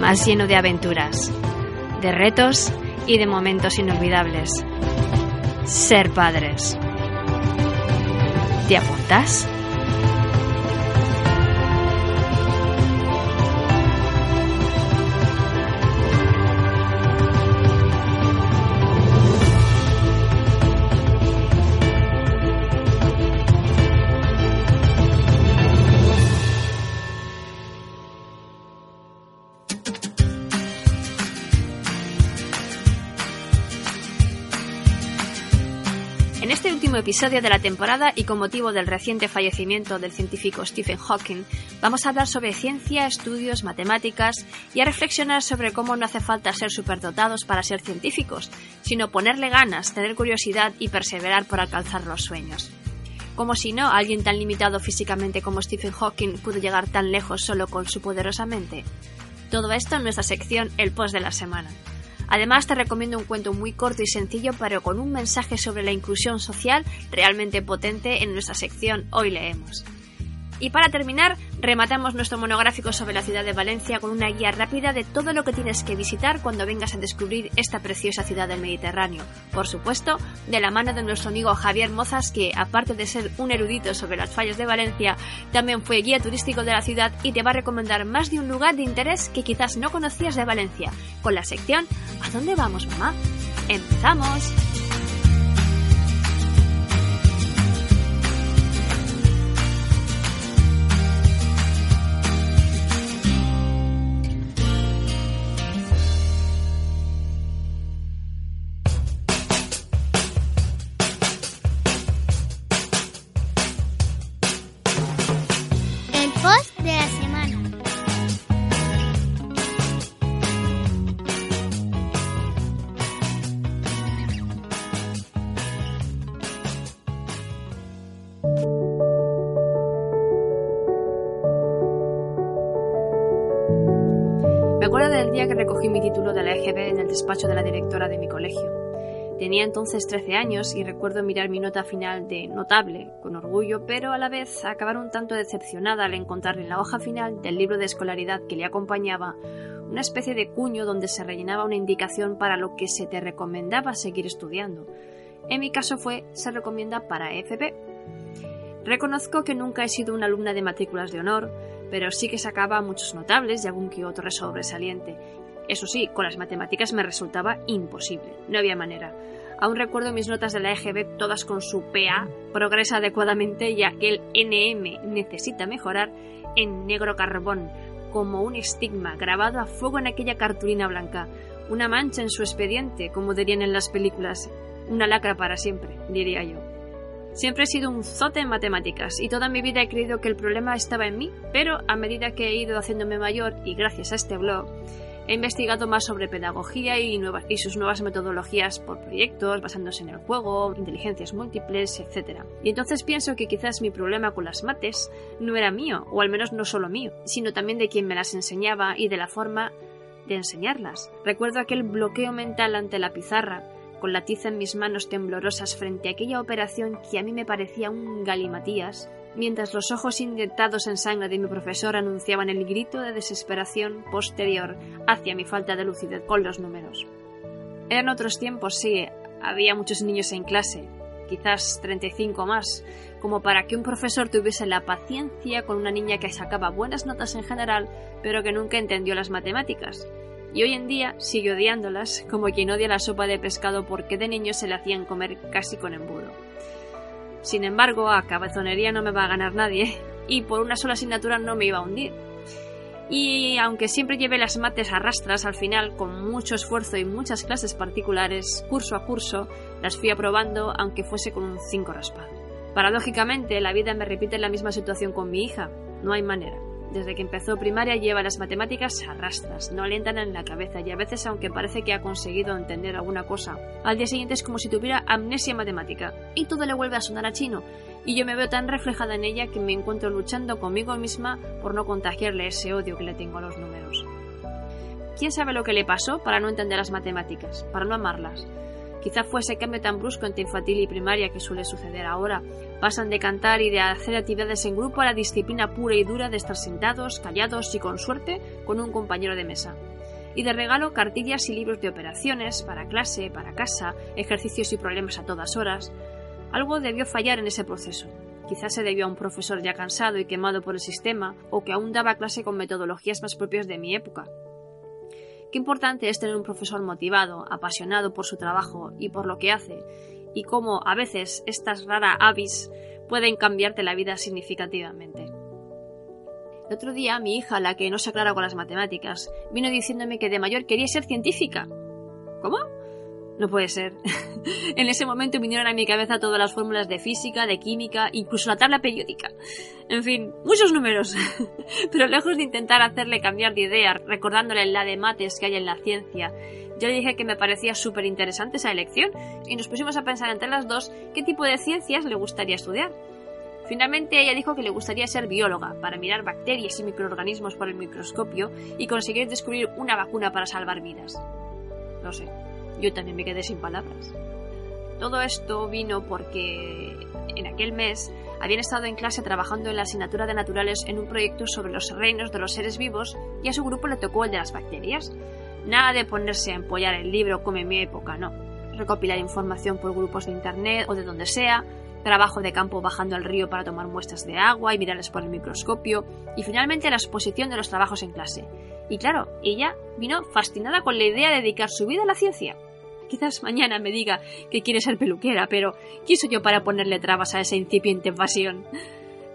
Más lleno de aventuras, de retos y de momentos inolvidables. Ser padres. ¿Te apuntas? Episodio de la temporada y con motivo del reciente fallecimiento del científico Stephen Hawking, vamos a hablar sobre ciencia, estudios, matemáticas y a reflexionar sobre cómo no hace falta ser superdotados para ser científicos, sino ponerle ganas, tener curiosidad y perseverar por alcanzar los sueños. Como si no, alguien tan limitado físicamente como Stephen Hawking pudo llegar tan lejos solo con su poderosa mente. Todo esto en nuestra sección El Post de la Semana. Además, te recomiendo un cuento muy corto y sencillo, pero con un mensaje sobre la inclusión social realmente potente en nuestra sección Hoy Leemos. Y para terminar, rematamos nuestro monográfico sobre la ciudad de Valencia con una guía rápida de todo lo que tienes que visitar cuando vengas a descubrir esta preciosa ciudad del Mediterráneo. Por supuesto, de la mano de nuestro amigo Javier Mozas, que aparte de ser un erudito sobre las fallas de Valencia, también fue guía turístico de la ciudad y te va a recomendar más de un lugar de interés que quizás no conocías de Valencia, con la sección ¿A dónde vamos, mamá? ¡Empezamos! Despacho de la directora de mi colegio. Tenía entonces 13 años y recuerdo mirar mi nota final de notable con orgullo, pero a la vez acabar un tanto decepcionada al encontrar en la hoja final del libro de escolaridad que le acompañaba una especie de cuño donde se rellenaba una indicación para lo que se te recomendaba seguir estudiando. En mi caso fue se recomienda para FP. Reconozco que nunca he sido una alumna de matrículas de honor, pero sí que sacaba muchos notables y algún que otro sobresaliente. Eso sí, con las matemáticas me resultaba imposible, no había manera. Aún recuerdo mis notas de la EGB todas con su PA, progresa adecuadamente y aquel NM necesita mejorar en negro carbón, como un estigma grabado a fuego en aquella cartulina blanca, una mancha en su expediente, como dirían en las películas, una lacra para siempre, diría yo. Siempre he sido un zote en matemáticas y toda mi vida he creído que el problema estaba en mí, pero a medida que he ido haciéndome mayor y gracias a este blog, he investigado más sobre pedagogía y, nuevas, sus nuevas metodologías por proyectos, basándose en el juego, inteligencias múltiples, etc. Y entonces pienso que quizás mi problema con las mates no era mío, o al menos no solo mío, sino también de quien me las enseñaba y de la forma de enseñarlas. Recuerdo aquel bloqueo mental ante la pizarra, con la tiza en mis manos temblorosas frente a aquella operación que a mí me parecía un galimatías, mientras los ojos inyectados en sangre de mi profesor anunciaban el grito de desesperación posterior hacia mi falta de lucidez con los números. Eran otros tiempos, sí, había muchos niños en clase, quizás 35 más, como para que un profesor tuviese la paciencia con una niña que sacaba buenas notas en general, pero que nunca entendió las matemáticas. Y hoy en día sigue odiándolas, como quien odia la sopa de pescado porque de niño se le hacían comer casi con embudo. Sin embargo, a cabezonería no me va a ganar nadie, y por una sola asignatura no me iba a hundir. Y aunque siempre llevé las mates a rastras, al final, con mucho esfuerzo y muchas clases particulares, curso a curso, las fui aprobando, aunque fuese con un 5 raspado. Paradójicamente, la vida me repite la misma situación con mi hija. No hay manera. Desde que empezó primaria lleva las matemáticas a rastras, no le entran en la cabeza y a veces, aunque parece que ha conseguido entender alguna cosa, al día siguiente es como si tuviera amnesia matemática y todo le vuelve a sonar a chino. Y yo me veo tan reflejada en ella que me encuentro luchando conmigo misma por no contagiarle ese odio que le tengo a los números. ¿Quién sabe lo que le pasó para no entender las matemáticas, para no amarlas? Quizá fue ese cambio tan brusco entre infantil y primaria que suele suceder ahora. Pasan de cantar y de hacer actividades en grupo a la disciplina pura y dura de estar sentados, callados y con suerte con un compañero de mesa. Y de regalo cartillas y libros de operaciones, para clase, para casa, ejercicios y problemas a todas horas. Algo debió fallar en ese proceso. Quizás se debió a un profesor ya cansado y quemado por el sistema, o que aún daba clase con metodologías más propias de mi época. Qué importante es tener un profesor motivado, apasionado por su trabajo y por lo que hace, y cómo a veces estas raras avis pueden cambiarte la vida significativamente. El otro día mi hija, la que no se aclara con las matemáticas, vino diciéndome que de mayor quería ser científica. ¿Cómo? No puede ser. en ese momento vinieron a mi cabeza todas las fórmulas de física, de química, incluso la tabla periódica. En fin, muchos números. Pero lejos de intentar hacerle cambiar de idea, recordándole la de mates que hay en la ciencia, yo le dije que me parecía súper interesante esa elección y nos pusimos a pensar entre las dos qué tipo de ciencias le gustaría estudiar. Finalmente ella dijo que le gustaría ser bióloga para mirar bacterias y microorganismos por el microscopio y conseguir descubrir una vacuna para salvar vidas. No sé, yo también me quedé sin palabras. Todo esto vino porque en aquel mes habían estado en clase trabajando en la asignatura de naturales en un proyecto sobre los reinos de los seres vivos y a su grupo le tocó el de las bacterias. Nada de ponerse a empollar el libro como en mi época, no. Recopilar información por grupos de internet o de donde sea, trabajo de campo bajando al río para tomar muestras de agua y mirarles por el microscopio, y finalmente la exposición de los trabajos en clase. Y claro, ella vino fascinada con la idea de dedicar su vida a la ciencia. Quizás mañana me diga que quiere ser peluquera, pero ¿quién soy yo para ponerle trabas a esa incipiente pasión?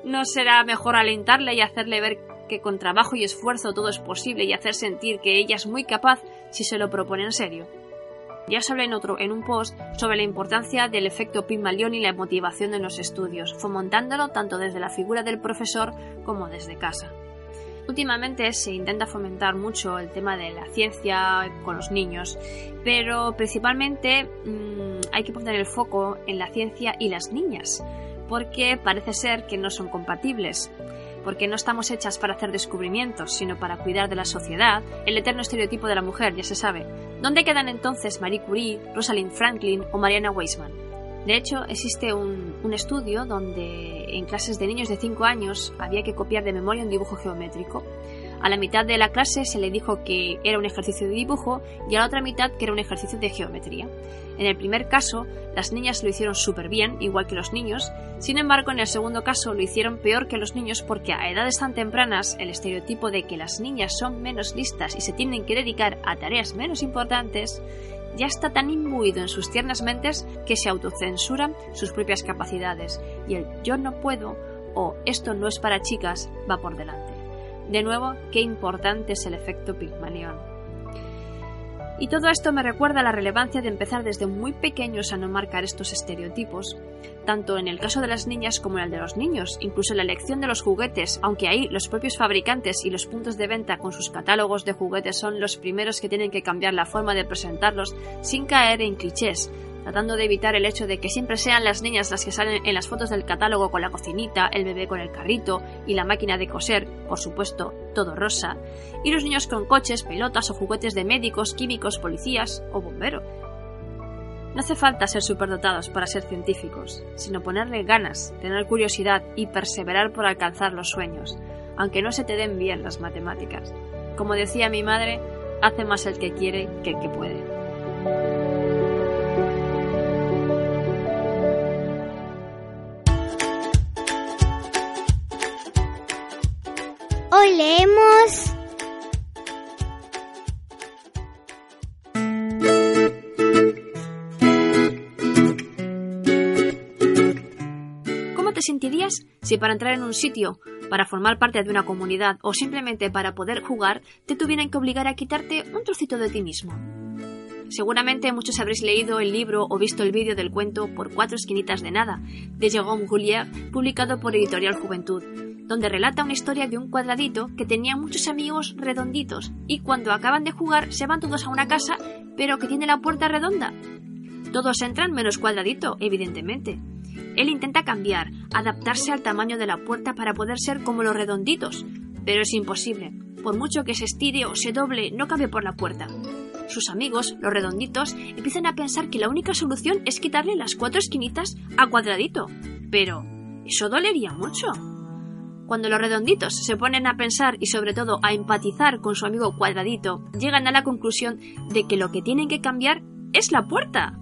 ¿No será mejor alentarle y hacerle ver que con trabajo y esfuerzo todo es posible y hacer sentir que ella es muy capaz si se lo propone en serio? Ya os hablé en otro, en un post, sobre la importancia del efecto Pygmalion y la motivación en los estudios, fomentándolo tanto desde la figura del profesor como desde casa. Últimamente se intenta fomentar mucho el tema de la ciencia con los niños, pero principalmente mm, hay que poner el foco en la ciencia y las niñas, porque parece ser que no son compatibles porque no estamos hechas para hacer descubrimientos, sino para cuidar de la sociedad, el eterno estereotipo de la mujer, ya se sabe. ¿Dónde quedan entonces Marie Curie, Rosalind Franklin o Mariana Weissman? De hecho, existe un, estudio donde en clases de niños de 5 años había que copiar de memoria un dibujo geométrico. A la mitad de la clase se le dijo que era un ejercicio de dibujo y a la otra mitad que era un ejercicio de geometría. En el primer caso, las niñas lo hicieron súper bien, igual que los niños. Sin embargo, en el segundo caso lo hicieron peor que los niños porque a edades tan tempranas el estereotipo de que las niñas son menos listas y se tienen que dedicar a tareas menos importantes ya está tan imbuido en sus tiernas mentes que se autocensuran sus propias capacidades y el yo no puedo o esto no es para chicas va por delante. De nuevo, qué importante es el efecto Pygmalion. Y todo esto me recuerda la relevancia de empezar desde muy pequeños a no marcar estos estereotipos, tanto en el caso de las niñas como en el de los niños, incluso en la elección de los juguetes, aunque ahí los propios fabricantes y los puntos de venta con sus catálogos de juguetes son los primeros que tienen que cambiar la forma de presentarlos sin caer en clichés, tratando de evitar el hecho de que siempre sean las niñas las que salen en las fotos del catálogo con la cocinita, el bebé con el carrito y la máquina de coser, por supuesto, todo rosa, y los niños con coches, pelotas o juguetes de médicos, químicos, policías o bomberos. No hace falta ser superdotados para ser científicos, sino ponerle ganas, tener curiosidad y perseverar por alcanzar los sueños, aunque no se te den bien las matemáticas. Como decía mi madre, hace más el que quiere que el que puede. Leemos ¿Cómo te sentirías si para entrar en un sitio, para formar parte de una comunidad o simplemente para poder jugar, te tuvieran que obligar a quitarte un trocito de ti mismo? Seguramente muchos habréis leído el libro o visto el vídeo del cuento Por cuatro esquinitas de nada, de Jérôme Goulier, publicado por Editorial Juventud, donde relata una historia de un cuadradito que tenía muchos amigos redonditos y cuando acaban de jugar se van todos a una casa pero que tiene la puerta redonda. Todos entran menos cuadradito, evidentemente. Él intenta cambiar, adaptarse al tamaño de la puerta para poder ser como los redonditos, pero es imposible. Por mucho que se estire o se doble, no cabe por la puerta. Sus amigos, los redonditos, empiezan a pensar que la única solución es quitarle las cuatro esquinitas a cuadradito. Pero, eso dolería mucho. Cuando los redonditos se ponen a pensar y sobre todo a empatizar con su amigo cuadradito, llegan a la conclusión de que lo que tienen que cambiar es la puerta.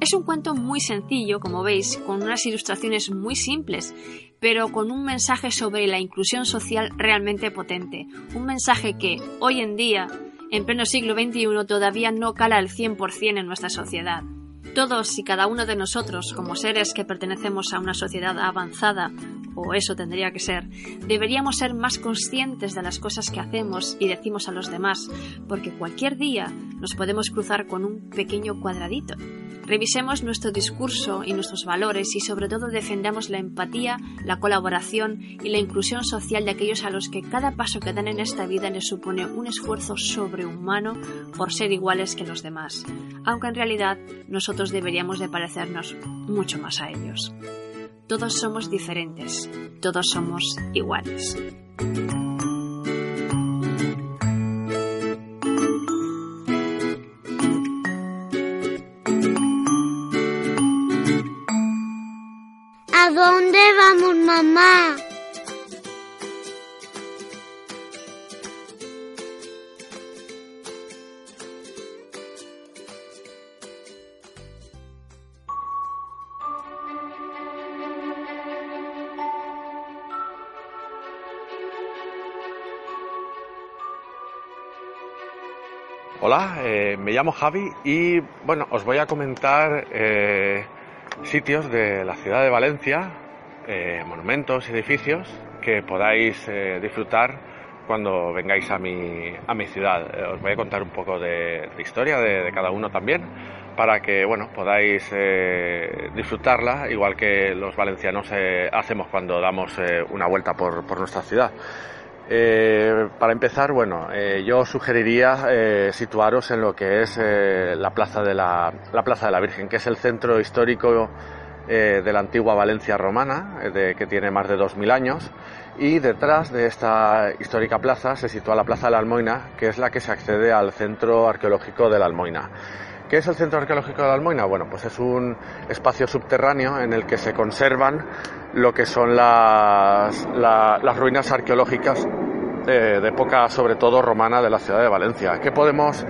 Es un cuento muy sencillo, como veis, con unas ilustraciones muy simples, pero con un mensaje sobre la inclusión social realmente potente. Un mensaje que, hoy en día, en pleno siglo XXI, todavía no cala al 100% en nuestra sociedad. Todos y cada uno de nosotros, como seres que pertenecemos a una sociedad avanzada, o eso tendría que ser, deberíamos ser más conscientes de las cosas que hacemos y decimos a los demás, porque cualquier día nos podemos cruzar con un pequeño cuadradito. Revisemos nuestro discurso y nuestros valores y sobre todo defendamos la empatía, la colaboración y la inclusión social de aquellos a los que cada paso que dan en esta vida les supone un esfuerzo sobrehumano por ser iguales que los demás, aunque en realidad nosotros deberíamos de parecernos mucho más a ellos. Todos somos diferentes, todos somos iguales. Mamá? Hola, eh, me llamo Javi y bueno, os voy a comentar eh, sitios de la ciudad de Valencia, eh, monumentos, edificios que podáis eh, disfrutar cuando vengáis a mi, a mi ciudad. Eh, os voy a contar un poco de, historia de, cada uno también para que bueno, podáis eh, disfrutarla igual que los valencianos hacemos cuando damos una vuelta por, nuestra ciudad. Eh, para empezar, bueno, eh, yo sugeriría eh, situaros en lo que es la, plaza de la, la, Plaza de la Virgen, que es el centro histórico de la antigua Valencia romana, de, que tiene más de 2.000 años, y detrás de esta histórica plaza se sitúa la Plaza de la Almoina, que es la que se accede al centro arqueológico de la Almoina. ¿Qué es el Centro Arqueológico de la Almoina? Bueno, pues es un espacio subterráneo en el que se conservan lo que son las, la, las ruinas arqueológicas de, de, época, sobre todo romana, de la ciudad de Valencia. ¿Qué podemos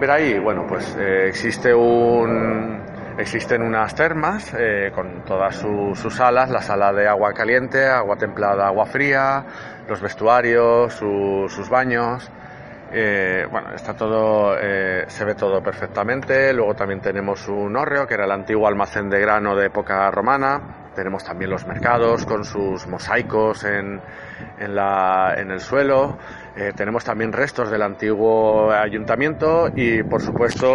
ver ahí? Bueno, pues eh, existe un, existen unas termas eh, con todas su, sus salas, la sala de agua caliente, agua templada, agua fría, los vestuarios, su, sus baños. Eh, bueno, está todo, eh, se ve todo perfectamente. Luego también tenemos un hórreo, que era el antiguo almacén de grano de época romana. Tenemos también los mercados con sus mosaicos en, en, la, en el suelo. Eh, tenemos también restos del antiguo ayuntamiento y, por supuesto,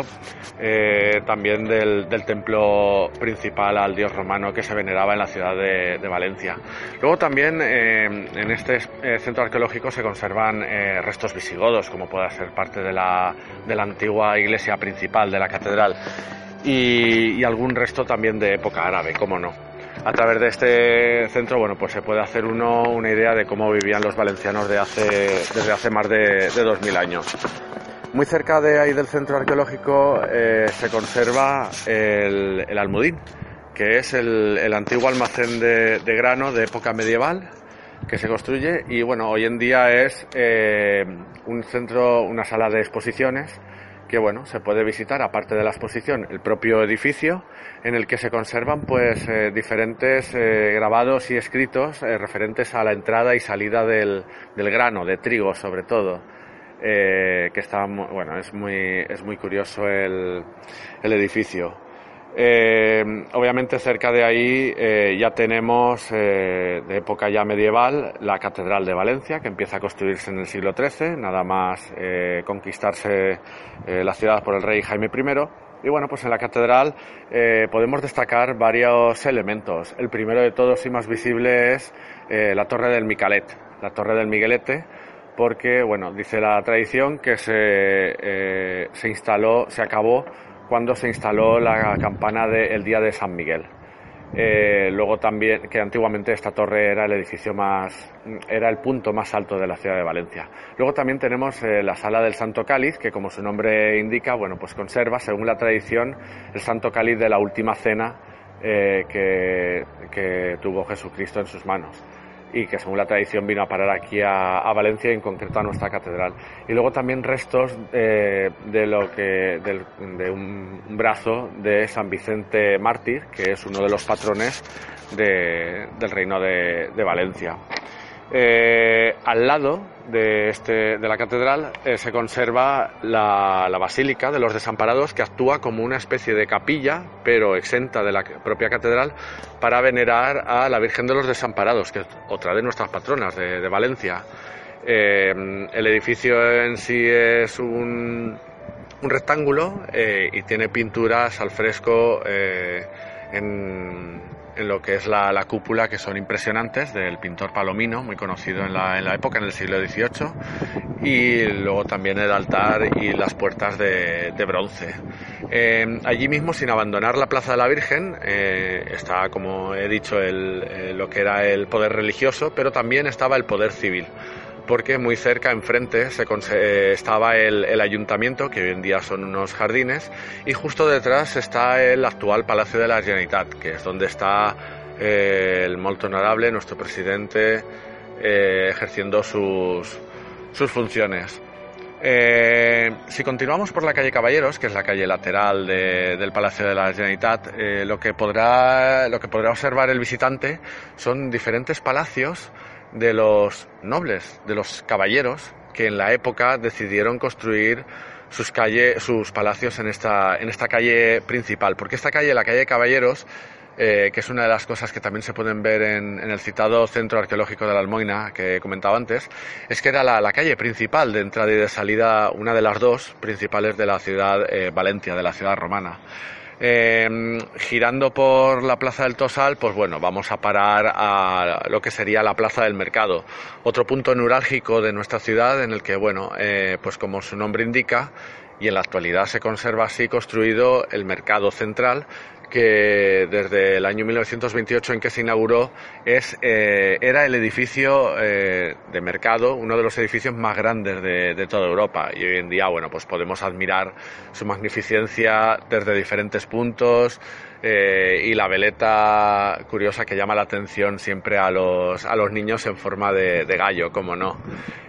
eh, también del, templo principal al dios romano que se veneraba en la ciudad de, Valencia. Luego también eh, en este centro arqueológico se conservan restos visigodos, como pueda ser parte de la, de la antigua iglesia principal de la catedral y algún resto también de época árabe, cómo no a través de este centro, bueno, pues se puede hacer uno una idea de cómo vivían los valencianos de hace, desde hace más de, de 2000 años. Muy cerca de ahí del centro arqueológico eh, se conserva el, Almudín, que es el, antiguo almacén de, de, grano de época medieval que se construye y bueno, hoy en día es eh, un centro, una sala de exposiciones que bueno, se puede visitar, aparte de la exposición, el propio edificio en el que se conservan pues eh, diferentes eh, grabados y escritos eh, referentes a la entrada y salida del, del grano, de trigo sobre todo. que está, bueno, es muy, es muy curioso el, el edificio. Eh, obviamente cerca de ahí eh, ya tenemos eh, de época ya medieval la Catedral de Valencia que empieza a construirse en el siglo XIII, nada más conquistarse la ciudad por el rey Jaime I Y bueno, pues en la catedral podemos destacar varios elementos. El primero de todos y más visible es la torre del Micalet, la torre del Miguelete, porque, bueno, dice la tradición que se, se instaló, se acabó cuando se instaló la campana del día de San Miguel. Eh, luego también que antiguamente esta torre era el edificio más era el punto más alto de la ciudad de Valencia. Luego también tenemos eh, la sala del Santo Cáliz que como su nombre indica, bueno, pues conserva según la tradición el Santo Cáliz de la última cena eh, que tuvo Jesucristo en sus manos y que según la tradición vino a parar aquí a, Valencia y en concreto a nuestra catedral. Y luego también restos eh, de lo que de un brazo de San Vicente Mártir, que es uno de los patrones del reino de Valencia. Eh, al lado de, este, de la catedral eh, se conserva la, Basílica de los Desamparados, que actúa como una especie de capilla, pero exenta de la propia catedral, para venerar a la Virgen de los Desamparados, que es otra de nuestras patronas de, Valencia. Eh, el edificio en sí es un, un rectángulo y tiene pinturas al fresco en en lo que es la, cúpula, que son impresionantes, del pintor Palomino, muy conocido en la, en la época, en el siglo XVIII, y luego también el altar y las puertas de, bronce. Eh, allí mismo, sin abandonar la Plaza de la Virgen, eh, está, como he dicho, el, eh, lo que era el poder religioso, pero también estaba el poder civil porque muy cerca, enfrente, se eh, estaba el, ayuntamiento, que hoy en día son unos jardines, y justo detrás está el actual Palacio de la Generalitat, que es donde está eh, el molto honorable, nuestro presidente, eh, ejerciendo sus, sus funciones. si continuamos por la calle Caballeros, que es la calle lateral del Palacio de la Generalitat, lo, que podrá, lo que podrá observar el visitante son diferentes palacios de los nobles, de los caballeros que en la época decidieron construir sus calles, sus palacios en esta, calle principal, porque esta calle, la calle Caballeros, eh, que es una de las cosas que también se pueden ver en, el citado Centro Arqueológico de la Almoina que he comentado antes, es que era la, calle principal de entrada y de salida, una de las dos principales de la ciudad eh, Valencia, de la ciudad romana. Em, girando por la Plaza del Tosal, pues bueno, vamos a parar a lo que sería la Plaza del Mercado, otro punto neurálgico de nuestra ciudad en el que, bueno, eh, pues como su nombre indica, y en la actualidad se conserva así construido el mercado central que desde el año 1928 en que se inauguró es, eh, era el edificio eh, de mercado, uno de los edificios más grandes de, toda Europa. Y hoy en día bueno pues podemos admirar su magnificencia desde diferentes puntos eh, y la veleta curiosa que llama la atención siempre a los, a los niños en forma de, gallo, como no.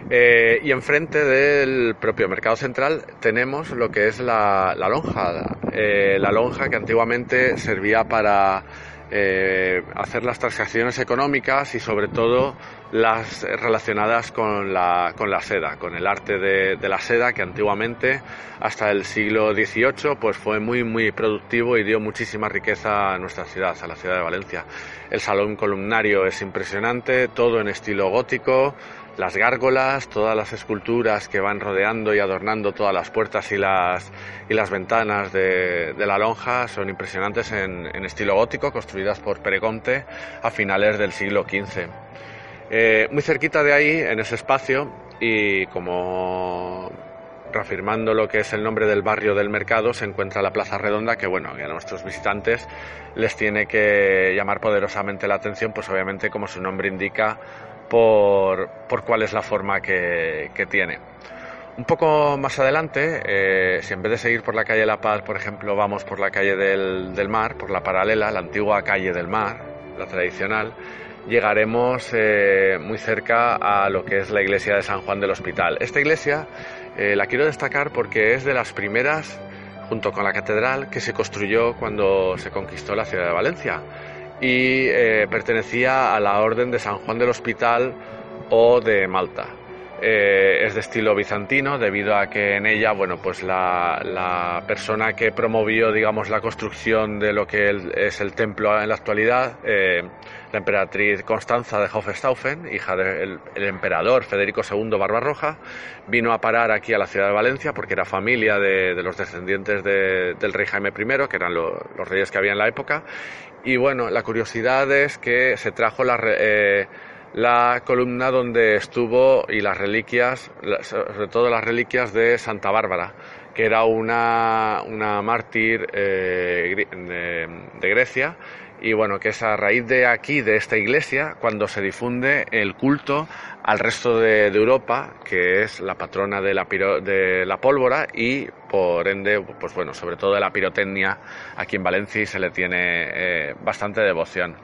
y enfrente del propio mercado central tenemos lo que es la, la lonja, la lonja que antiguamente servía para eh, hacer las transacciones económicas y sobre todo las relacionadas con la, con la seda, con el arte de, la seda que antiguamente hasta el siglo XVIII pues fue muy muy productivo y dio muchísima riqueza a nuestra ciudad, a la ciudad de Valencia. El salón columnario es impresionante, todo en estilo gótico, las gárgolas, todas las esculturas que van rodeando y adornando todas las puertas y las, y las ventanas de, la lonja son impresionantes en, estilo gótico, construidas por Pereconte a finales del siglo XV. Eh, muy cerquita de ahí, en ese espacio, y como reafirmando lo que es el nombre del barrio del mercado, se encuentra la Plaza Redonda, que bueno, a nuestros visitantes les tiene que llamar poderosamente la atención, pues obviamente como su nombre indica, por, cuál es la forma que, tiene. Un poco más adelante, eh, si en vez de seguir por la calle La Paz, por ejemplo, vamos por la calle del, Mar, por la paralela, la antigua calle del Mar, la tradicional, llegaremos eh, muy cerca a lo que es la iglesia de San Juan del Hospital. Esta iglesia eh, la quiero destacar porque es de las primeras, junto con la catedral, que se construyó cuando se conquistó la ciudad de Valencia y eh, pertenecía a la Orden de San Juan del Hospital o de Malta. es de estilo bizantino debido a que en ella, bueno, pues la, persona que promovió, digamos, la construcción de lo que es el templo en la actualidad, la emperatriz Constanza de Hohenstaufen, hija del emperador Federico II Barbarroja, vino a parar aquí a la ciudad de Valencia porque era familia de, los descendientes del rey Jaime I, que eran los reyes que había en la época. Y bueno, la curiosidad es que se trajo la, eh, la columna donde estuvo y las reliquias, sobre todo las reliquias de Santa Bárbara, que era una, una mártir eh, de Grecia y bueno, que es a raíz de aquí, de esta iglesia, cuando se difunde el culto al resto de, Europa, que es la patrona de la, de pólvora y por ende, pues bueno, sobre todo de la pirotecnia aquí en Valencia se le tiene eh, bastante devoción.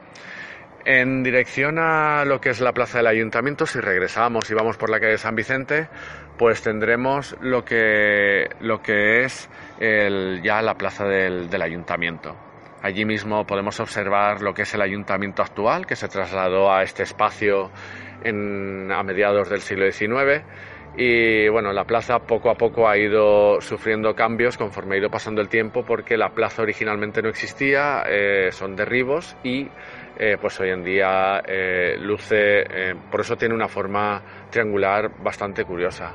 En dirección a lo que es la plaza del ayuntamiento, si regresamos y vamos por la calle San Vicente, pues tendremos lo que es ya la plaza del ayuntamiento. Allí mismo podemos observar lo que es el ayuntamiento actual, que se trasladó a este espacio a mediados del siglo XIX. Y bueno, la plaza poco a poco ha ido sufriendo cambios conforme ha ido pasando el tiempo porque la plaza originalmente no existía, eh, son derribos y eh, pues hoy en día eh, luce, por eso tiene una forma triangular bastante curiosa.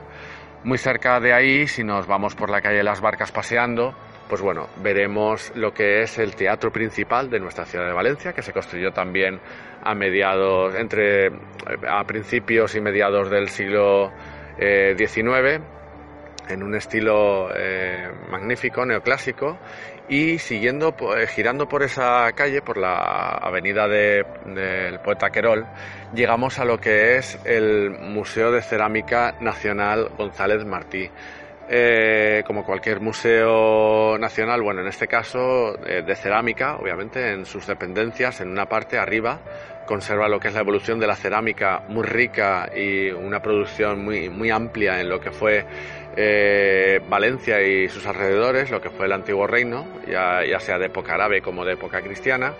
Muy cerca de ahí, si nos vamos por la calle Las Barcas paseando, pues bueno, veremos lo que es el teatro principal de nuestra ciudad de Valencia, que se construyó también a mediados, entre a principios y mediados del siglo XIX, eh, en un estilo eh, magnífico, neoclásico, y siguiendo, eh, girando por esa calle, por la avenida del poeta Querol, llegamos a lo que es el Museo de Cerámica Nacional González Martí eh, como cualquier museo nacional, bueno, en este caso eh, de cerámica, obviamente, en sus dependencias, en una parte arriba, conserva lo que es la evolución de la cerámica muy rica y una producción muy, muy amplia en lo que fue eh, Valencia y sus alrededores, lo que fue el antiguo reino, ya, ya sea de época árabe como de época cristiana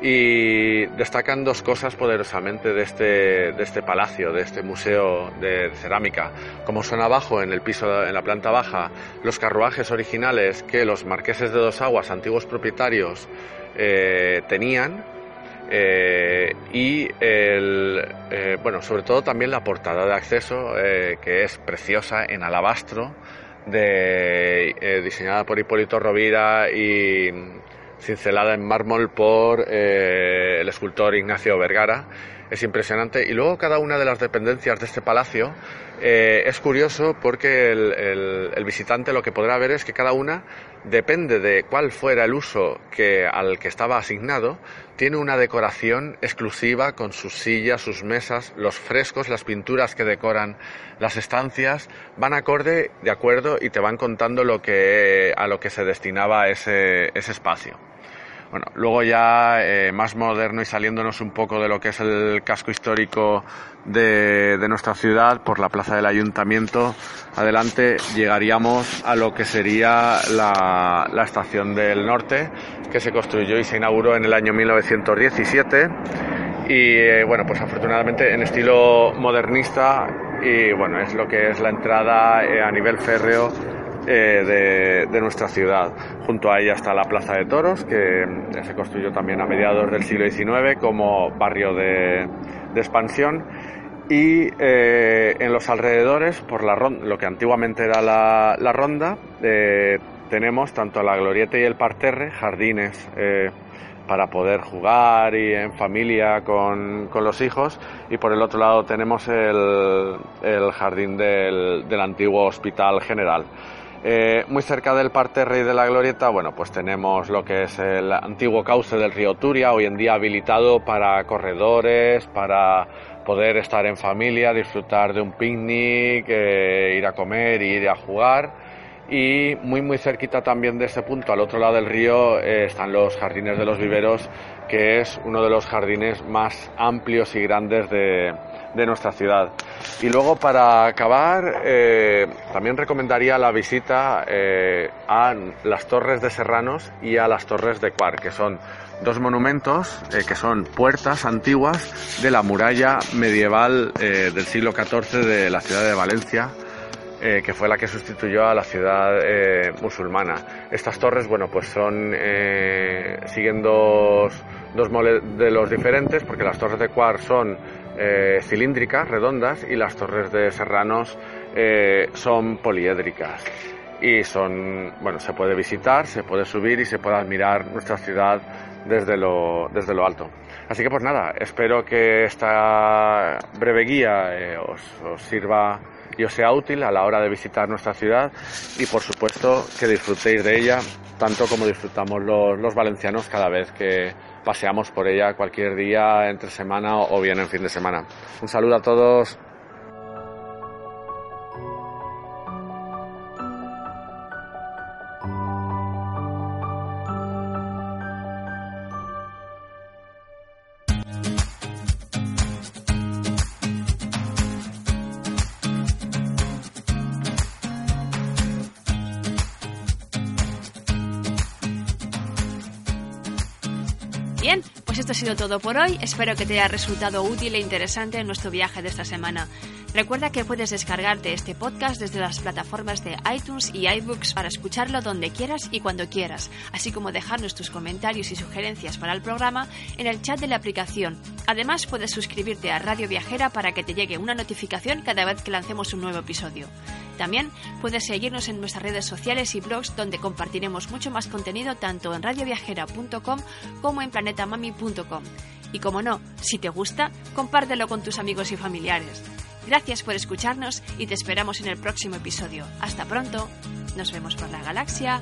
y destacan dos cosas poderosamente de este, de este palacio, de este museo de cerámica. Como son abajo, en el piso, en la planta baja, los carruajes originales que los marqueses de Dos Aguas, antiguos propietarios, eh, tenían, eh, y el, eh, bueno, sobre todo también la portada de acceso, que es preciosa en alabastro, de, diseñada por Hipólito Rovira y cincelada en mármol por eh, el escultor Ignacio Vergara. Es impresionante. Y luego cada una de las dependencias de este palacio eh, es curioso porque el, visitante lo que podrá ver es que cada una depende de cuál fuera el uso que, al que estaba asignado, tiene una decoración exclusiva con sus sillas, sus mesas, los frescos, las pinturas que decoran las estancias, van acorde, de acuerdo, y te van contando lo que, a lo que se destinaba ese espacio. Bueno, luego ya eh, más moderno y saliéndonos un poco de lo que es el casco histórico de, nuestra ciudad, por la plaza del ayuntamiento, adelante llegaríamos a lo que sería la, estación del norte, que se construyó y se inauguró en el año 1917 y eh, bueno, pues afortunadamente en estilo modernista y bueno, es lo que es la entrada eh, a nivel férreo eh, de, nuestra ciudad. Junto a ella está la Plaza de Toros, que se construyó también a mediados del siglo XIX como barrio de, expansión. Y eh, en los alrededores, por la lo que antiguamente era la, ronda, eh, tenemos tanto la glorieta y el parterre, jardines para poder jugar y en familia con, los hijos y por el otro lado tenemos el, jardín del, del antiguo hospital general. Eh, muy cerca del parterre y de la glorieta, bueno, pues tenemos lo que es el antiguo cauce del río Turia, hoy en día habilitado para corredores, para poder estar en familia, disfrutar de un picnic, eh, ir a comer, ir a jugar. y muy muy cerquita también de ese punto, al otro lado del río, eh, están los jardines de los viveros, que es uno de los jardines más amplios y grandes de, de nuestra ciudad. Y luego para acabar, eh, también recomendaría la visita eh, a las Torres de Serranos y a las Torres de Cuar, que son dos monumentos que son puertas antiguas de la muralla medieval del siglo XIV de la ciudad de Valencia eh, que fue la que sustituyó a la ciudad eh, musulmana. Estas torres, bueno, pues son, eh, siguen dos, dos, modelos diferentes, porque las torres de Cuar son cilíndricas, redondas, y las torres de Serranos son poliédricas. Y son, bueno, se puede visitar, se puede subir y se puede admirar nuestra ciudad desde lo, desde lo alto. Así que pues nada, espero que esta breve guía os, os sirva y os sea útil a la hora de visitar nuestra ciudad y por supuesto que disfrutéis de ella tanto como disfrutamos los, los valencianos cada vez que paseamos por ella cualquier día entre semana o bien en fin de semana. Un saludo a todos. Bien, pues esto ha sido todo por hoy. Espero que te haya resultado útil e interesante en nuestro viaje de esta semana. Recuerda que puedes descargarte este podcast desde las plataformas de iTunes y iBooks para escucharlo donde quieras y cuando quieras, así como dejarnos tus comentarios y sugerencias para el programa en el chat de la aplicación. Además, puedes suscribirte a Radio Viajera para que te llegue una notificación cada vez que lancemos un nuevo episodio. También puedes seguirnos en nuestras redes sociales y blogs donde compartiremos mucho más contenido tanto en radioviajera.com como en planetamami.com. Y como no, si te gusta, compártelo con tus amigos y familiares. Gracias por escucharnos y te esperamos en el próximo episodio. Hasta pronto. Nos vemos por la galaxia.